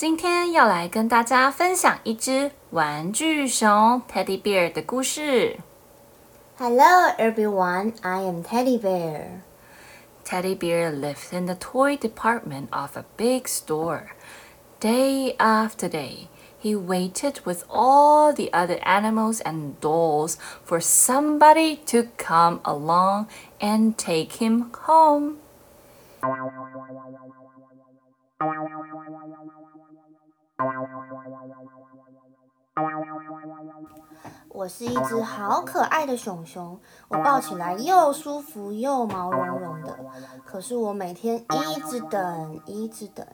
今天要来跟大家分享一只玩具熊 Teddy Bear 的故事。Hello everyone, I am Teddy Bear. Teddy Bear lived in the toy department of a big store. Day after day, he waited with all the other animals and dolls for somebody to come along and take him home. 我是一只好可爱的熊熊，我抱起来又舒服又毛茸茸的。可是我每天一直等，一直等，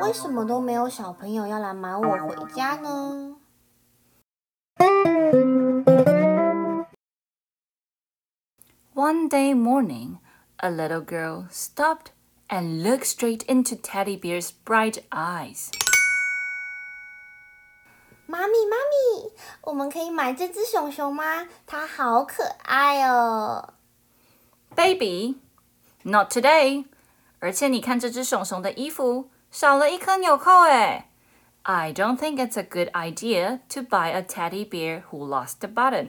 为什么都没有小朋友要来买我回家呢？One day morning, a little girl stopped and looked straight into Teddy Bear's bright eyes. 妈咪，妈咪，我们可以买这只熊熊吗？它好可爱哦。Baby, not today. 而且你看这只熊熊的衣服少了一颗纽扣诶。I don't think it's a good idea to buy a teddy bear who lost a button.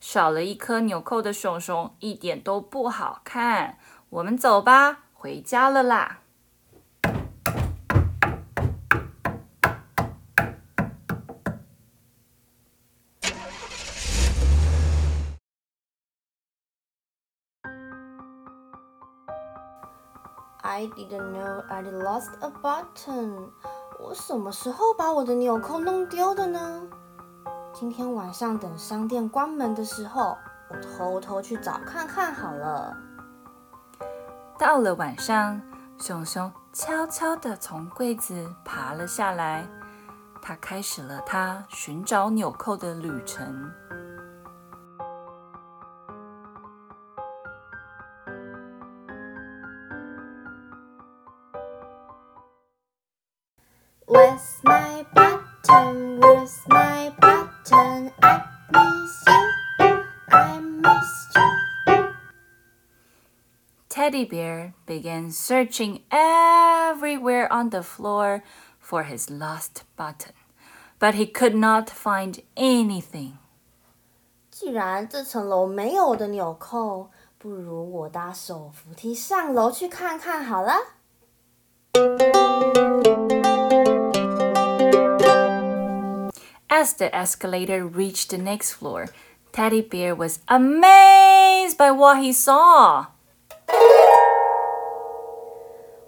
少了一颗纽扣的熊熊一点都不好看。我们走吧，回家了啦。I didn't know I'd lost a button。我什么时候把我的纽扣弄丢的呢？今天晚上等商店关门的时候，我偷偷去找看看好了。到了晚上，熊熊悄悄地从柜子爬了下来，他开始了他寻找纽扣的旅程。Where's my button? Where's my button? I miss you. I miss you. Teddy Bear began searching everywhere on the floor for his lost button, but he could not find anything. 既然这层楼没有我的纽扣，不如我搭手扶梯上楼去看看好了。 As the escalator reached the next floor, Teddy Bear was amazed by what he saw.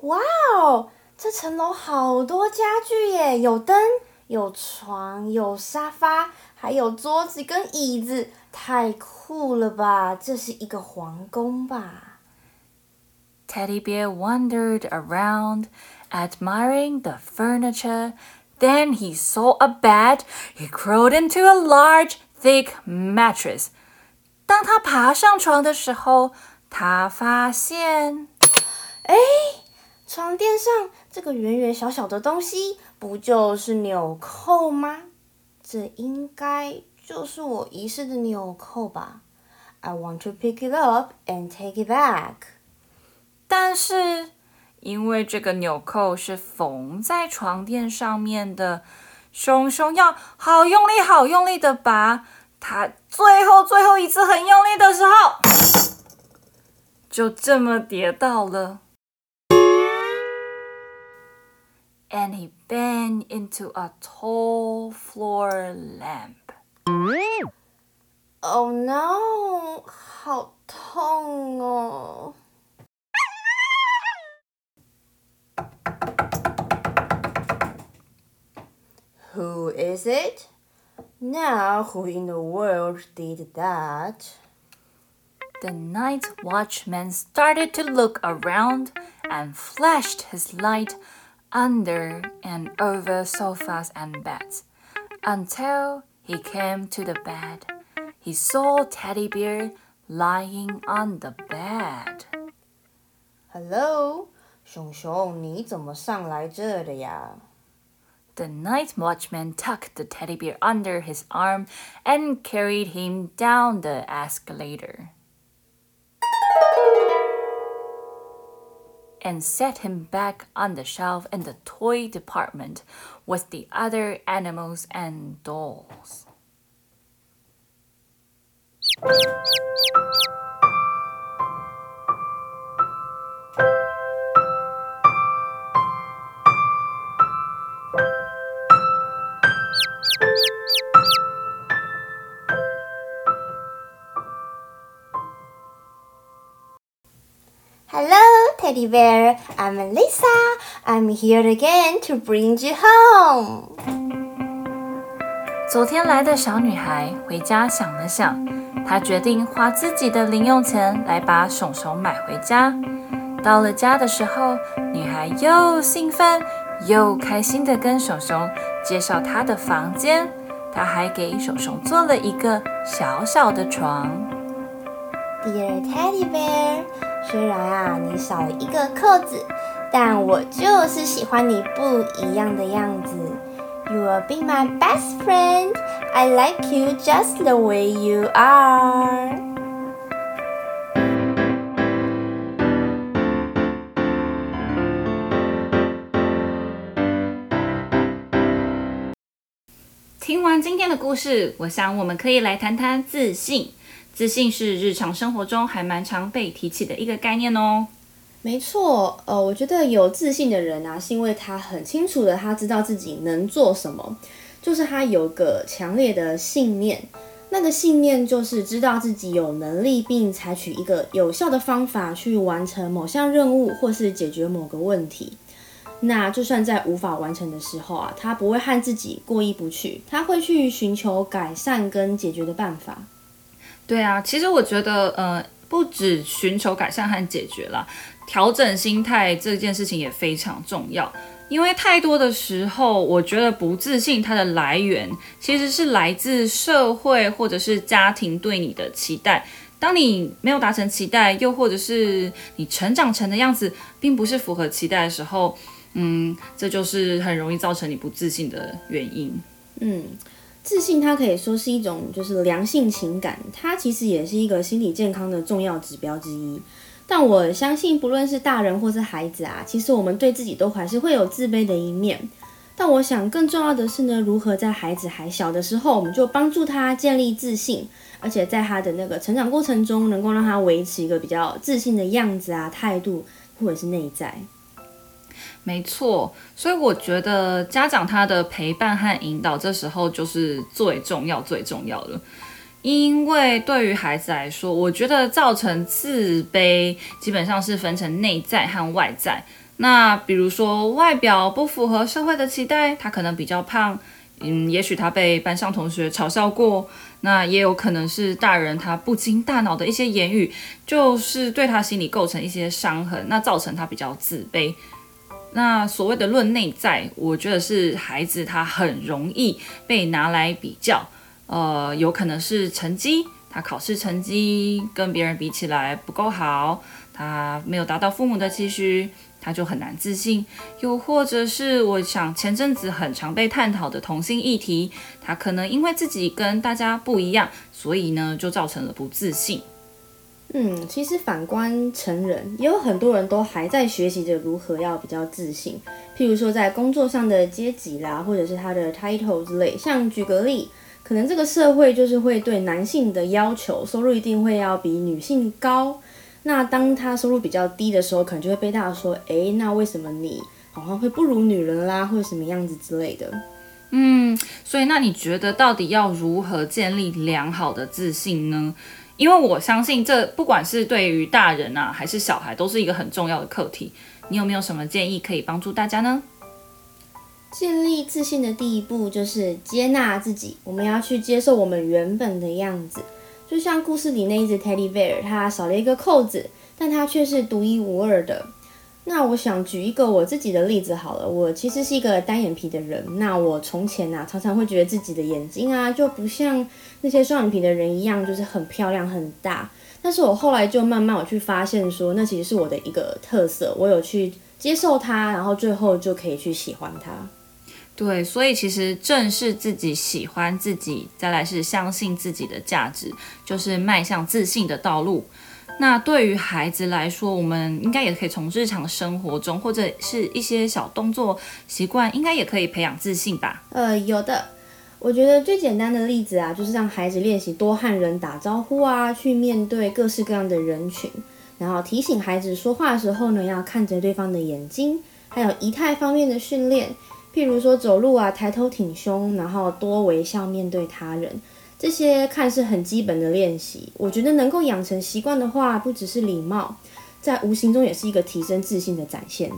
哇哦，这层楼好多家具耶！有灯，有床，有沙发，还有桌子跟椅子，太酷了吧！这是一个皇宫吧？Teddy Bear wandered around, admiring the furniture. Then he saw a bed. He crawled into a large, thick mattress. 当他爬上床的时候，他发现，哎，床垫上这个圆圆小小的东西，不就是纽扣吗？这应该就是我遗失的纽扣吧？I want to pick it up and take it back. 但是。 因为这个纽扣是缝在床垫上面的，熊熊要好用力、好用力的拔，它最后最后一次很用力的时候，就这么跌倒了。And he bent into a tall floor lamp. Oh no！好痛哦。Who is it? Now who in the world did that? The night watchman started to look around and flashed his light under and over sofas and beds until he came to the bed. He saw Teddy Bear lying on the bed. Hello，熊熊，你怎么上来这的呀 ？The night watchman tucked the teddy bear under his arm and carried him down the escalator. and set him back on the shelf in the toy department with the other animals and dolls. Teddy Bear. I'm Lisa. I'm here again to bring you home. 昨天来的小女孩回家想了想，她决定花自己的零用钱来把熊熊买回家。到了家的时候，女孩又兴奋又开心地跟熊熊介绍她的房间，她还给熊熊做了一个小小的床。Dear Teddy Bear，虽然啊你少了一个扣子，但我就是喜欢你不一样的样子。You will be my best friend. I like you just the way you are. 听完今天的故事，我想我们可以来谈谈自信。自信是日常生活中还蛮常被提起的一个概念哦。没错，呃，我觉得有自信的人啊，是因为他很清楚的，他知道自己能做什么，就是他有个强烈的信念。那个信念就是知道自己有能力，并采取一个有效的方法去完成某项任务，或是解决某个问题。那就算在无法完成的时候啊，他不会和自己过意不去，他会去寻求改善跟解决的办法。对啊，其实我觉得，呃，不只寻求改善和解决啦，调整心态这件事情也非常重要。因为太多的时候，我觉得不自信它的来源其实是来自社会或者是家庭对你的期待。当你没有达成期待，又或者是你成长成的样子并不是符合期待的时候，嗯，这就是很容易造成你不自信的原因。嗯。自信，它可以说是一种就是良性情感，它其实也是一个心理健康的重要指标之一。但我相信，不论是大人或是孩子啊，其实我们对自己都还是会有自卑的一面。但我想，更重要的是呢，如何在孩子还小的时候，我们就帮助他建立自信，而且在他的那个成长过程中，能够让他维持一个比较自信的样子啊、态度或者是内在。没错，所以我觉得家长他的陪伴和引导，这时候就是最重要、最重要的。因为对于孩子来说，我觉得造成自卑基本上是分成内在和外在。那比如说外表不符合社会的期待，他可能比较胖，嗯，也许他被班上同学嘲笑过。那也有可能是大人他不经大脑的一些言语，就是对他心理构成一些伤痕，那造成他比较自卑。那所谓的论内在，我觉得是孩子他很容易被拿来比较，呃，有可能是成绩，他考试成绩跟别人比起来不够好，他没有达到父母的期许，他就很难自信。又或者是我想前阵子很常被探讨的同性议题，他可能因为自己跟大家不一样，所以呢就造成了不自信。嗯，其实反观成人，也有很多人都还在学习着如何要比较自信。譬如说在工作上的阶级啦，或者是他的 title 之类。像举个例，可能这个社会就是会对男性的要求，收入一定会要比女性高。那当他收入比较低的时候，可能就会被大家说，诶，那为什么你好像会不如女人啦，或者什么样子之类的。嗯，所以那你觉得到底要如何建立良好的自信呢？因为我相信，这不管是对于大人啊，还是小孩，都是一个很重要的课题。你有没有什么建议可以帮助大家呢？建立自信的第一步就是接纳自己，我们要去接受我们原本的样子。就像故事里那一只 Teddy Bear，它少了一个扣子，但它却是独一无二的。那我想举一个我自己的例子好了，我其实是一个单眼皮的人。那我从前啊，常常会觉得自己的眼睛啊，就不像那些双眼皮的人一样，就是很漂亮很大。但是我后来就慢慢我去发现说，那其实是我的一个特色，我有去接受它，然后最后就可以去喜欢它。对，所以其实正视自己喜欢自己，再来是相信自己的价值，就是迈向自信的道路。那对于孩子来说，我们应该也可以从日常生活中，或者是一些小动作习惯，应该也可以培养自信吧？呃，有的。我觉得最简单的例子啊，就是让孩子练习多和人打招呼啊，去面对各式各样的人群，然后提醒孩子说话的时候呢，要看着对方的眼睛，还有仪态方面的训练。譬如说走路啊，抬头挺胸，然后多微笑面对他人，这些看似很基本的练习，我觉得能够养成习惯的话，不只是礼貌，在无形中也是一个提升自信的展现。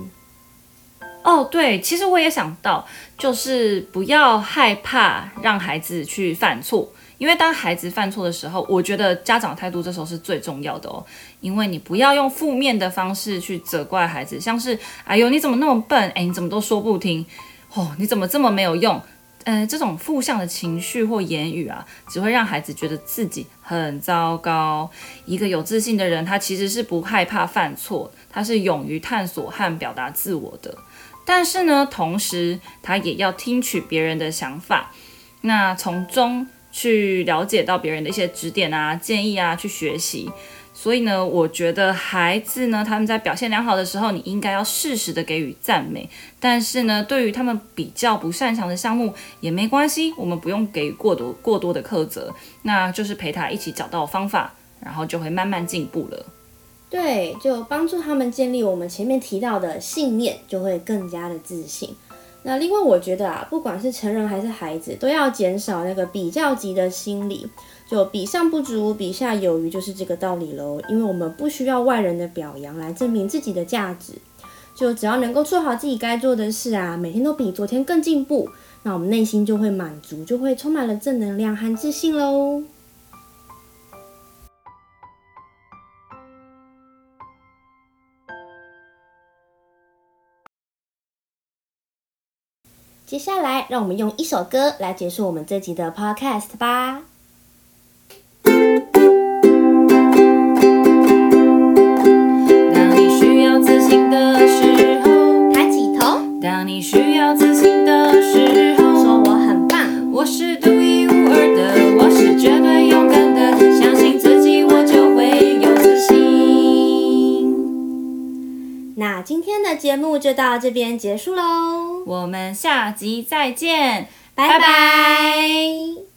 哦，对，其实我也想到，就是不要害怕让孩子去犯错，因为当孩子犯错的时候，我觉得家长态度这时候是最重要的哦，因为你不要用负面的方式去责怪孩子，像是哎呦你怎么那么笨，哎你怎么都说不听。哦，你怎么这么没有用？呃，这种负向的情绪或言语啊，只会让孩子觉得自己很糟糕。一个有自信的人，他其实是不害怕犯错，他是勇于探索和表达自我的。但是呢，同时他也要听取别人的想法，那从中去了解到别人的一些指点啊、建议啊，去学习。所以呢，我觉得孩子呢，他们在表现良好的时候，你应该要适时的给予赞美。但是呢，对于他们比较不擅长的项目也没关系，我们不用给予过多过多的苛责，那就是陪他一起找到方法，然后就会慢慢进步了。对，就帮助他们建立我们前面提到的信念，就会更加的自信。那另外，我觉得啊，不管是成人还是孩子，都要减少那个比较级的心理。就比上不足，比下有余，就是这个道理喽。因为我们不需要外人的表扬来证明自己的价值，就只要能够做好自己该做的事啊，每天都比昨天更进步，那我们内心就会满足，就会充满了正能量和自信喽。接下来，让我们用一首歌来结束我们这集的 Podcast 吧。到这边结束喽，我们下集再见，拜拜。